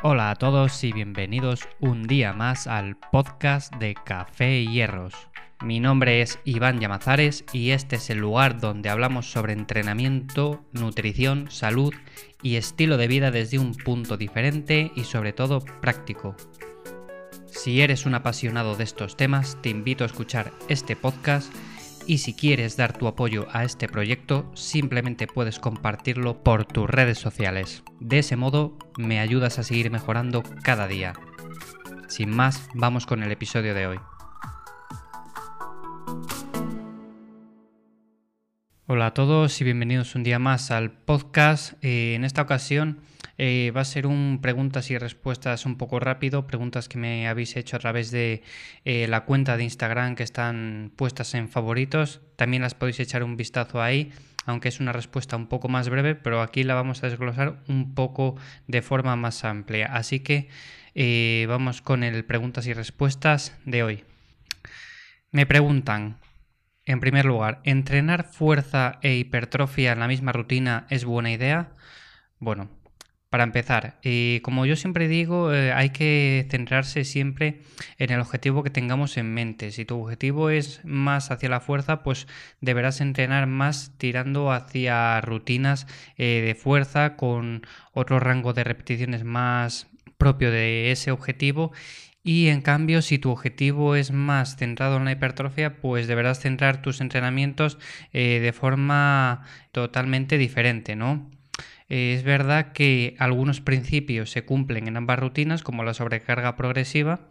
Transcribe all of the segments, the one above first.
Hola a todos y bienvenidos un día más al podcast de Café y Hierros. Mi nombre es Iván Llamazares y este es el lugar donde hablamos sobre entrenamiento, nutrición, salud y estilo de vida desde un punto diferente y sobre todo práctico. Si eres un apasionado de estos temas, te invito a escuchar este podcast y si quieres dar tu apoyo a este proyecto, simplemente puedes compartirlo por tus redes sociales. De ese modo, me ayudas a seguir mejorando cada día. Sin más, vamos con el episodio de hoy. Hola a todos y bienvenidos un día más al podcast. Eh, en esta ocasión eh, va a ser un preguntas y respuestas un poco rápido, preguntas que me habéis hecho a través de eh, la cuenta de Instagram que están puestas en favoritos. También las podéis echar un vistazo ahí, aunque es una respuesta un poco más breve, pero aquí la vamos a desglosar un poco de forma más amplia. Así que vamos con el preguntas y respuestas de hoy. Me preguntan, en primer lugar, ¿entrenar fuerza e hipertrofia en la misma rutina es buena idea? Bueno, para empezar, eh, como yo siempre digo, eh, hay que centrarse siempre en el objetivo que tengamos en mente. Si tu objetivo es más hacia la fuerza, pues deberás entrenar más tirando hacia rutinas eh, de fuerza con otro rango de repeticiones más propio de ese objetivo y en cambio, si tu objetivo es más centrado en la hipertrofia, pues deberás centrar tus entrenamientos eh, de forma totalmente diferente, ¿no? Eh, es verdad que algunos principios se cumplen en ambas rutinas, como la sobrecarga progresiva,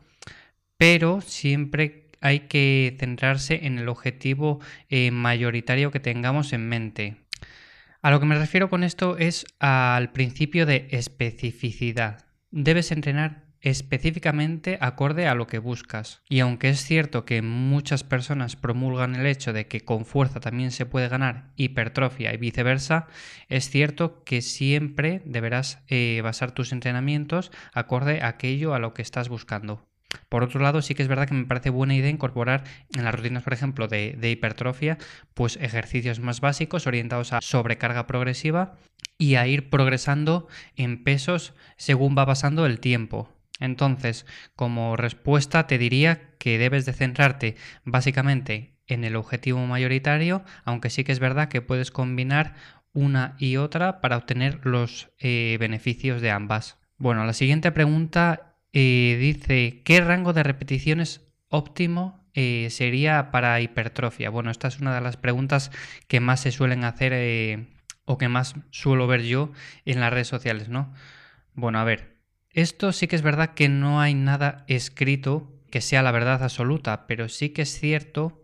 pero siempre hay que centrarse en el objetivo eh, mayoritario que tengamos en mente. A lo que me refiero con esto es al principio de especificidad. Debes entrenar específicamente acorde a lo que buscas. Y aunque es cierto que muchas personas promulgan el hecho de que con fuerza también se puede ganar hipertrofia y viceversa, es cierto que siempre deberás eh, basar tus entrenamientos acorde a aquello a lo que estás buscando. Por otro lado, sí que es verdad que me parece buena idea incorporar en las rutinas, por ejemplo, de, de, hipertrofia, pues ejercicios más básicos orientados a sobrecarga progresiva y a ir progresando en pesos según va pasando el tiempo. Entonces, como respuesta te diría que debes de centrarte básicamente en el objetivo mayoritario, aunque sí que es verdad que puedes combinar una y otra para obtener los eh, beneficios de ambas. Bueno, la siguiente pregunta eh, dice, ¿qué rango de repeticiones óptimo eh, sería para hipertrofia? Bueno, esta es una de las preguntas que más se suelen hacer o que más suelo ver yo en las redes sociales, ¿no? Bueno, a ver, esto sí que es verdad que no hay nada escrito que sea la verdad absoluta, pero sí que es cierto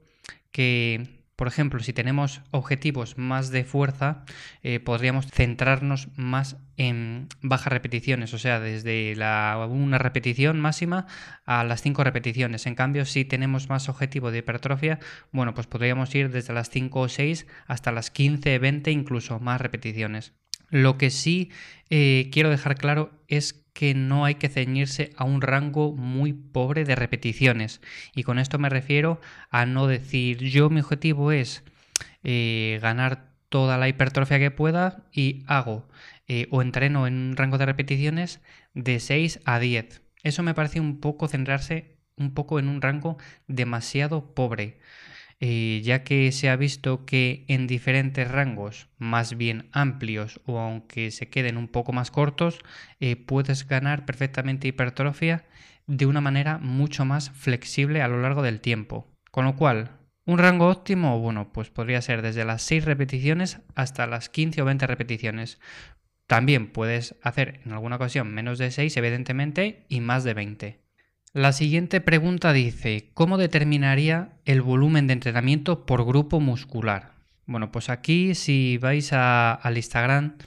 que, por ejemplo, si tenemos objetivos más de fuerza, eh, podríamos centrarnos más en bajas repeticiones, o sea, desde una repetición máxima a las cinco repeticiones. En cambio, si tenemos más objetivo de hipertrofia, bueno, pues podríamos ir desde las 5 o 6 hasta las 15, 20, incluso más repeticiones. Lo que sí eh, quiero dejar claro es que no hay que ceñirse a un rango muy pobre de repeticiones. Y con esto me refiero a no decir yo mi objetivo es eh, ganar toda la hipertrofia que pueda y hago eh, o entreno en un rango de repeticiones de 6 a 10. Eso me parece un poco centrarse un poco en un rango demasiado pobre. Eh, ya que se ha visto que en diferentes rangos más bien amplios o aunque se queden un poco más cortos, eh, puedes ganar perfectamente hipertrofia de una manera mucho más flexible a lo largo del tiempo. Con lo cual, un rango óptimo, bueno, pues podría ser desde las 6 repeticiones hasta las 15 o 20 repeticiones. También puedes hacer en alguna ocasión menos de 6, evidentemente, y más de 20. La siguiente pregunta dice, ¿cómo determinaría el volumen de entrenamiento por grupo muscular? Bueno, pues aquí si vais al Instagram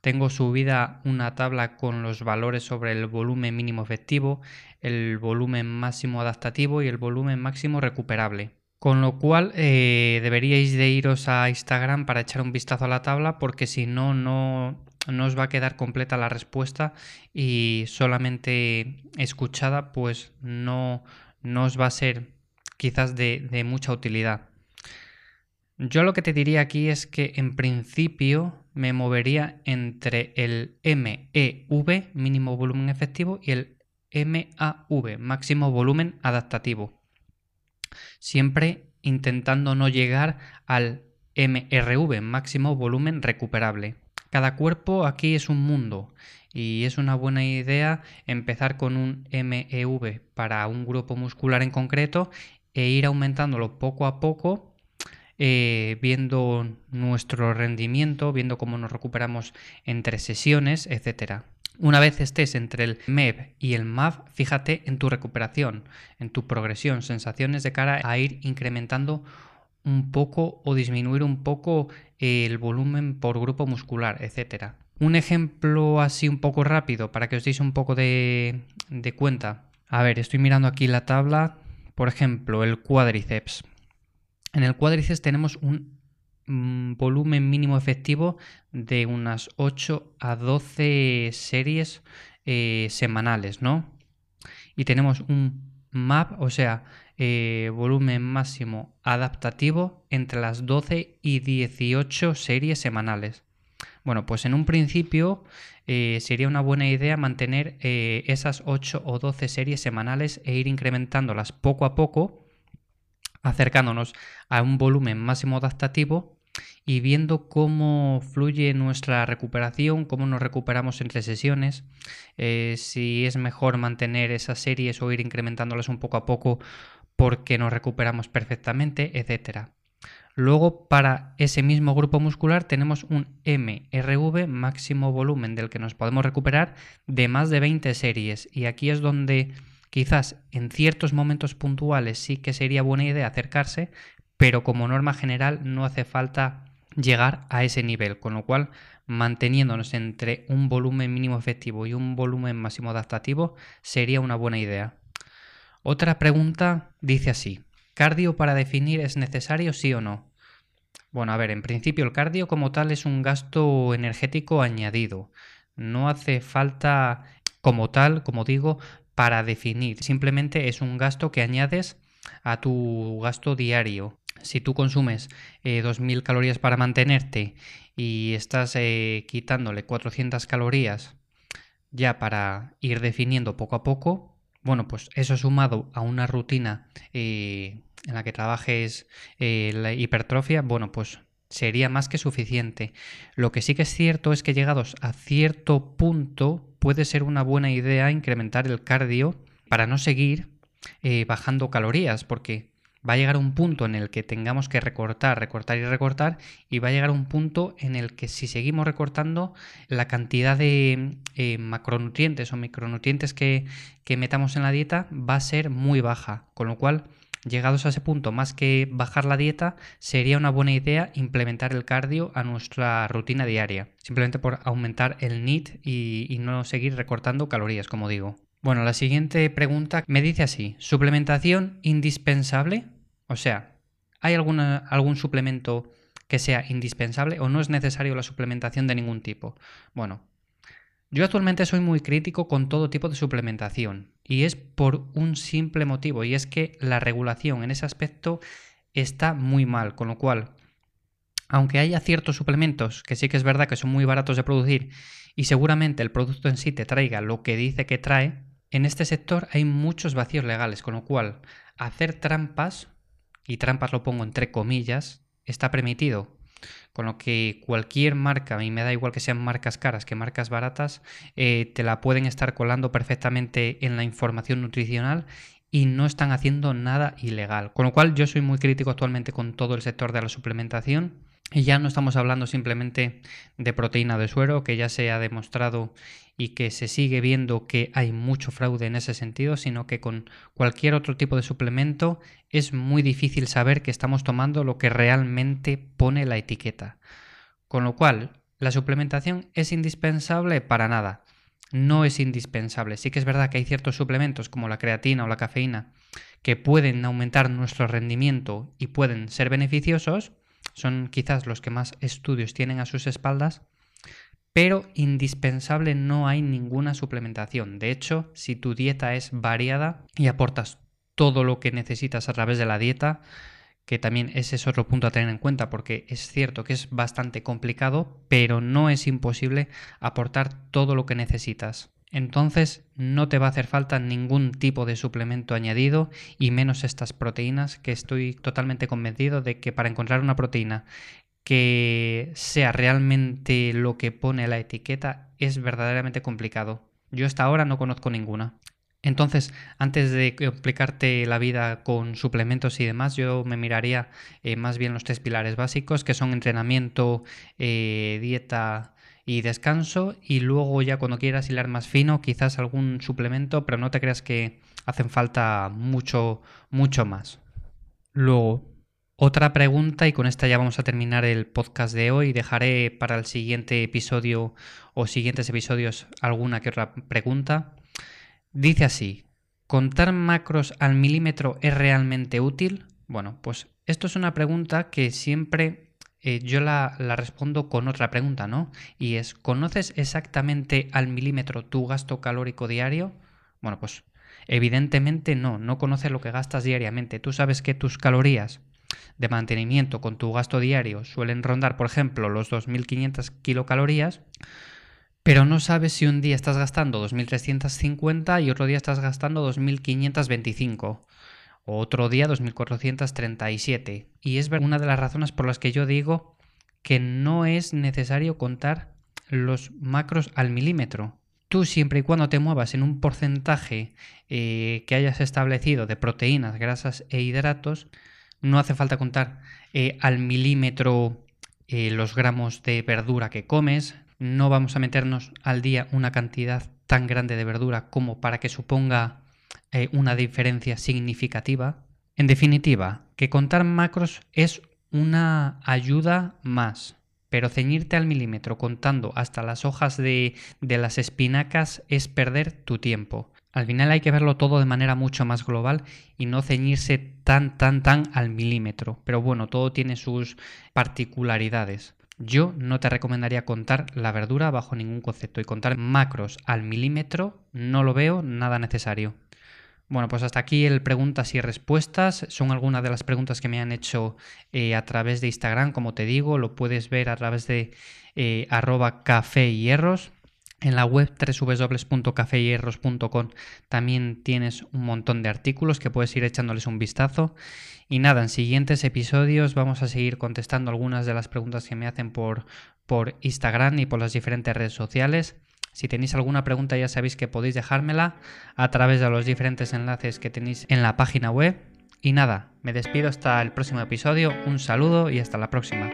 tengo subida una tabla con los valores sobre el volumen mínimo efectivo, el volumen máximo adaptativo y el volumen máximo recuperable. Con lo cual eh, deberíais de iros a Instagram para echar un vistazo a la tabla porque si no, no no os va a quedar completa la respuesta y solamente escuchada pues no, no os va a ser quizás de, de mucha utilidad. Yo lo que te diría aquí es que en principio me movería entre el MEV, mínimo volumen efectivo, y el MAV, máximo volumen adaptativo. Siempre intentando no llegar al MRV, máximo volumen recuperable. Cada cuerpo aquí es un mundo y es una buena idea empezar con un MEV para un grupo muscular en concreto e ir aumentándolo poco a poco eh, viendo nuestro rendimiento, viendo cómo nos recuperamos entre sesiones, etc. Una vez estés entre el MEV y el MAV, fíjate en tu recuperación, en tu progresión, sensaciones de cara a ir incrementando un poco o disminuir un poco el volumen por grupo muscular, etc. Un ejemplo así un poco rápido para que os deis un poco de, de cuenta. A ver, estoy mirando aquí la tabla. Por ejemplo, el cuádriceps. En el cuádriceps tenemos un volumen mínimo efectivo de unas 8 a 12 series eh, semanales, ¿no? Y tenemos un MAP, o sea, eh, volumen máximo adaptativo entre las 12 y 18 series semanales. Bueno, pues en un principio eh, sería una buena idea mantener esas 8 o 12 series semanales e ir incrementándolas poco a poco acercándonos a un volumen máximo adaptativo y viendo cómo fluye nuestra recuperación, cómo nos recuperamos entre sesiones, eh, si es mejor mantener esas series o ir incrementándolas un poco a poco porque nos recuperamos perfectamente, etc. Luego, para ese mismo grupo muscular tenemos un MRV, máximo volumen del que nos podemos recuperar, de más de 20 series. Y aquí es donde Quizás en ciertos momentos puntuales sí que sería buena idea acercarse, pero como norma general no hace falta llegar a ese nivel, con lo cual manteniéndonos entre un volumen mínimo efectivo y un volumen máximo adaptativo sería una buena idea. Otra pregunta dice así, ¿cardio para definir es necesario sí o no? Bueno, a ver, en principio el cardio como tal es un gasto energético añadido. No hace falta como tal, como digo, para definir. Simplemente es un gasto que añades a tu gasto diario. Si tú consumes 2.000 eh, calorías para mantenerte y estás eh, quitándole 400 calorías ya para ir definiendo poco a poco, bueno, pues eso sumado a una rutina eh, en la que trabajes la hipertrofia, bueno, pues sería más que suficiente. Lo que sí que es cierto es que llegados a cierto punto puede ser una buena idea incrementar el cardio para no seguir eh, bajando calorías, porque va a llegar un punto en el que tengamos que recortar, recortar y recortar, y va a llegar un punto en el que si seguimos recortando, la cantidad de eh, macronutrientes o micronutrientes que, metamos en la dieta va a ser muy baja, con lo cual Llegados a ese punto, más que bajar la dieta, sería una buena idea implementar el cardio a nuestra rutina diaria, simplemente por aumentar el NEAT y, no seguir recortando calorías, como digo. Bueno, la siguiente pregunta me dice así, ¿suplementación indispensable? O sea, ¿hay algún suplemento que sea indispensable o no es necesario la suplementación de ningún tipo? Bueno, yo actualmente soy muy crítico con todo tipo de suplementación y es por un simple motivo y es que la regulación en ese aspecto está muy mal, con lo cual, aunque haya ciertos suplementos que sí que es verdad que son muy baratos de producir y seguramente el producto en sí te traiga lo que dice que trae, en este sector hay muchos vacíos legales, con lo cual hacer trampas, y trampas lo pongo entre comillas, está permitido. Con lo que cualquier marca, mí me da igual que sean marcas caras que marcas baratas, eh, te la pueden estar colando perfectamente en la información nutricional y no están haciendo nada ilegal. Con lo cual yo soy muy crítico actualmente con todo el sector de la suplementación y ya no estamos hablando simplemente de proteína de suero, que ya se ha demostrado y que se sigue viendo que hay mucho fraude en ese sentido, sino que con cualquier otro tipo de suplemento es muy difícil saber que estamos tomando lo que realmente pone la etiqueta. Con lo cual, ¿la suplementación es indispensable? Para nada. No es indispensable. Sí que es verdad que hay ciertos suplementos como la creatina o la cafeína que pueden aumentar nuestro rendimiento y pueden ser beneficiosos, son quizás los que más estudios tienen a sus espaldas, pero indispensable no hay ninguna suplementación. De hecho, si tu dieta es variada y aportas todo lo que necesitas a través de la dieta, que también ese es otro punto a tener en cuenta porque es cierto que es bastante complicado, pero no es imposible aportar todo lo que necesitas. Entonces no te va a hacer falta ningún tipo de suplemento añadido y menos estas proteínas que estoy totalmente convencido de que para encontrar una proteína que sea realmente lo que pone la etiqueta es verdaderamente complicado. Yo hasta ahora no conozco ninguna. Entonces, antes de explicarte la vida con suplementos y demás, yo me miraría eh, más bien los tres pilares básicos, que son entrenamiento, eh, dieta y descanso. Y luego ya cuando quieras hilar más fino, quizás algún suplemento, pero no te creas que hacen falta mucho, mucho más. Luego, otra pregunta, y con esta ya vamos a terminar el podcast de hoy. Dejaré para el siguiente episodio o siguientes episodios alguna que otra pregunta. Dice así, ¿contar macros al milímetro es realmente útil? Bueno, pues esto es una pregunta que siempre eh, yo la, la, respondo con otra pregunta, ¿no? Y es, ¿conoces exactamente al milímetro tu gasto calórico diario? Bueno, pues evidentemente no, no conoces lo que gastas diariamente. Tú sabes que tus calorías de mantenimiento con tu gasto diario suelen rondar, por ejemplo, los 2.500 kilocalorías pero no sabes si un día estás gastando 2.350 y otro día estás gastando 2.525 o otro día 2.437. Y es una de las razones por las que yo digo que no es necesario contar los macros al milímetro. Tú siempre y cuando te muevas en un porcentaje eh, que hayas establecido de proteínas, grasas e hidratos, no hace falta contar eh, al milímetro eh, los gramos de verdura que comes, no vamos a meternos al día una cantidad tan grande de verdura como para que suponga eh, una diferencia significativa. En definitiva, que contar macros es una ayuda más, pero ceñirte al milímetro contando hasta las hojas de, de las espinacas es perder tu tiempo. Al final hay que verlo todo de manera mucho más global y no ceñirse tan, tan, tan al milímetro. Pero bueno, todo tiene sus particularidades. Yo no te recomendaría contar la verdura bajo ningún concepto y contar macros al milímetro no lo veo nada necesario. Bueno, pues hasta aquí el preguntas y respuestas. Son algunas de las preguntas que me han hecho eh, a través de Instagram, como te digo, lo puedes ver a través de eh, arroba café hierros. En la web www.cafeyerros.com también tienes un montón de artículos que puedes ir echándoles un vistazo. Y nada, en siguientes episodios vamos a seguir contestando algunas de las preguntas que me hacen por, por Instagram y por las diferentes redes sociales. Si tenéis alguna pregunta ya sabéis que podéis dejármela a través de los diferentes enlaces que tenéis en la página web. Y nada, me despido hasta el próximo episodio, un saludo y hasta la próxima.